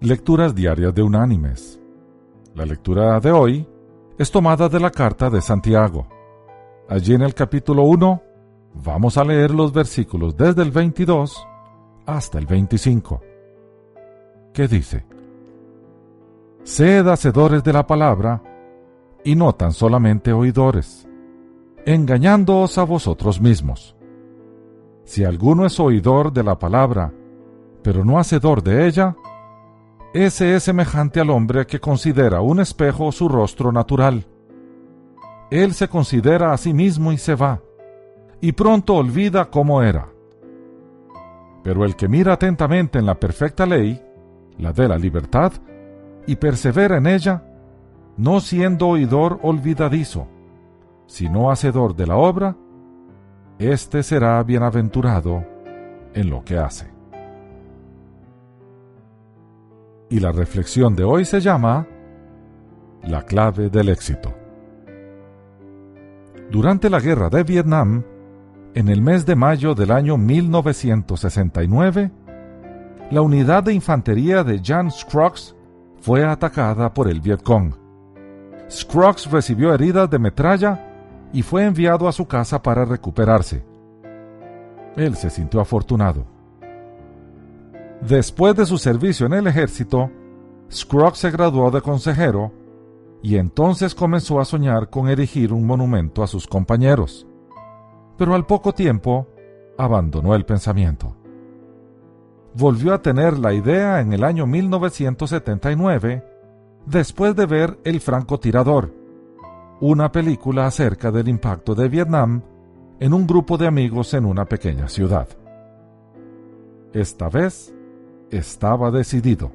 Lecturas Diarias de Unánimes. La lectura de hoy es tomada de la carta de Santiago. Allí en el capítulo 1 vamos a leer los versículos desde el 22 hasta el 25. ¿Qué dice? Sed hacedores de la palabra y no tan solamente oidores, engañándoos a vosotros mismos. Si alguno es oidor de la palabra, pero no hacedor de ella, ese es semejante al hombre que considera un espejo su rostro natural. Él se considera a sí mismo y se va, y pronto olvida cómo era. Pero el que mira atentamente en la perfecta ley, la de la libertad, y persevera en ella, no siendo oidor olvidadizo, sino hacedor de la obra, éste será bienaventurado en lo que hace. Y la reflexión de hoy se llama La clave del éxito. Durante la guerra de Vietnam, en el mes de mayo del año 1969, la unidad de infantería de Jan Scruggs fue atacada por el Vietcong. Scruggs recibió heridas de metralla y fue enviado a su casa para recuperarse. Él se sintió afortunado Después de su servicio en el ejército, Scruggs se graduó de consejero y entonces comenzó a soñar con erigir un monumento a sus compañeros. Pero al poco tiempo abandonó el pensamiento. Volvió a tener la idea en el año 1979 después de ver El francotirador, una película acerca del impacto de Vietnam en un grupo de amigos en una pequeña ciudad. Esta vez estaba decidido.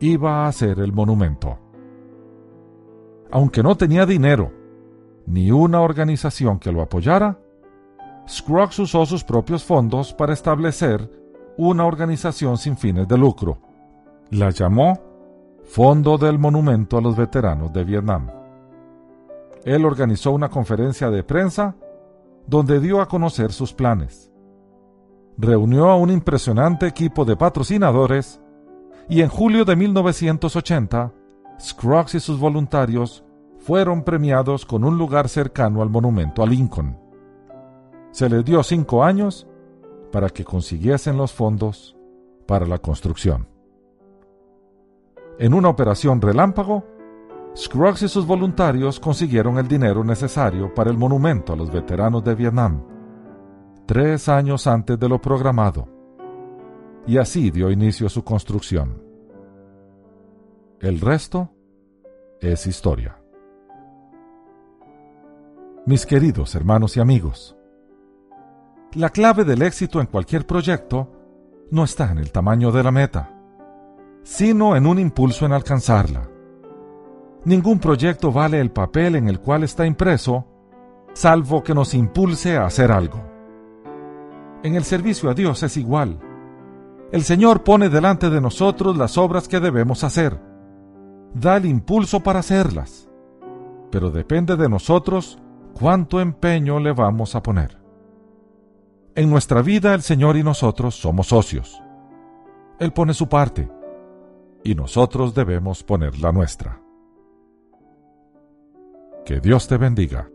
Iba a hacer el monumento. Aunque no tenía dinero, ni una organización que lo apoyara, Scruggs usó sus propios fondos para establecer una organización sin fines de lucro. La llamó Fondo del Monumento a los Veteranos de Vietnam. Él organizó una conferencia de prensa donde dio a conocer sus planes reunió a un impresionante equipo de patrocinadores y en julio de 1980, Scruggs y sus voluntarios fueron premiados con un lugar cercano al monumento a Lincoln. Se les dio cinco años para que consiguiesen los fondos para la construcción. En una operación relámpago, Scruggs y sus voluntarios consiguieron el dinero necesario para el monumento a los veteranos de Vietnam tres años antes de lo programado, y así dio inicio a su construcción. El resto es historia. Mis queridos hermanos y amigos, la clave del éxito en cualquier proyecto no está en el tamaño de la meta, sino en un impulso en alcanzarla. Ningún proyecto vale el papel en el cual está impreso, salvo que nos impulse a hacer algo en el servicio a Dios es igual. El Señor pone delante de nosotros las obras que debemos hacer. Da el impulso para hacerlas. Pero depende de nosotros cuánto empeño le vamos a poner. En nuestra vida el Señor y nosotros somos socios. Él pone su parte y nosotros debemos poner la nuestra. Que Dios te bendiga.